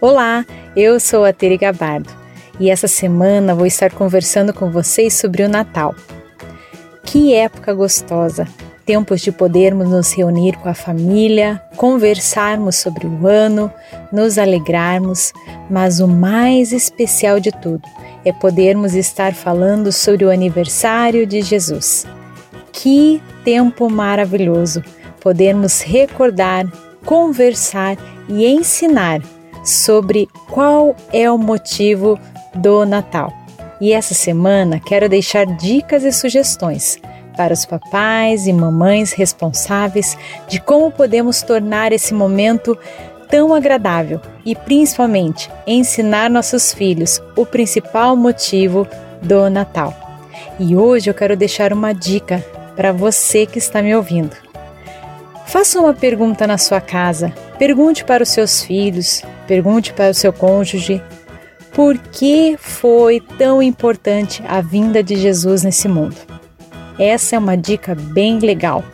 Olá, eu sou a Tere Gabardo e essa semana vou estar conversando com vocês sobre o Natal. Que época gostosa! Tempos de podermos nos reunir com a família, conversarmos sobre o ano, nos alegrarmos, mas o mais especial de tudo é podermos estar falando sobre o aniversário de Jesus. Que tempo maravilhoso! Podermos recordar, conversar e ensinar sobre qual é o motivo do Natal. E essa semana quero deixar dicas e sugestões para os papais e mamães responsáveis de como podemos tornar esse momento tão agradável e principalmente ensinar nossos filhos o principal motivo do Natal. E hoje eu quero deixar uma dica para você que está me ouvindo. Faça uma pergunta na sua casa, pergunte para os seus filhos, pergunte para o seu cônjuge por que foi tão importante a vinda de Jesus nesse mundo. Essa é uma dica bem legal.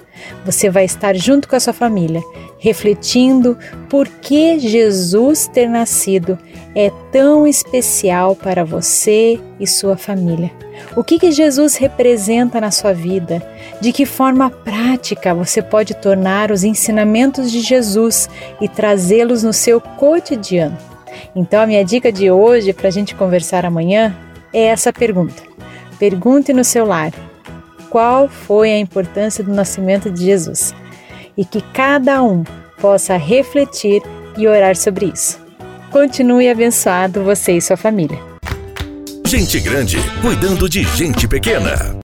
Você vai estar junto com a sua família, refletindo por que Jesus ter nascido é tão especial para você e sua família. O que, que Jesus representa na sua vida? De que forma prática você pode tornar os ensinamentos de Jesus e trazê-los no seu cotidiano? Então, a minha dica de hoje para a gente conversar amanhã é essa pergunta. Pergunte no seu lar: qual foi a importância do nascimento de Jesus? E que cada um possa refletir e orar sobre isso. Continue abençoado você e sua família. Gente grande cuidando de gente pequena.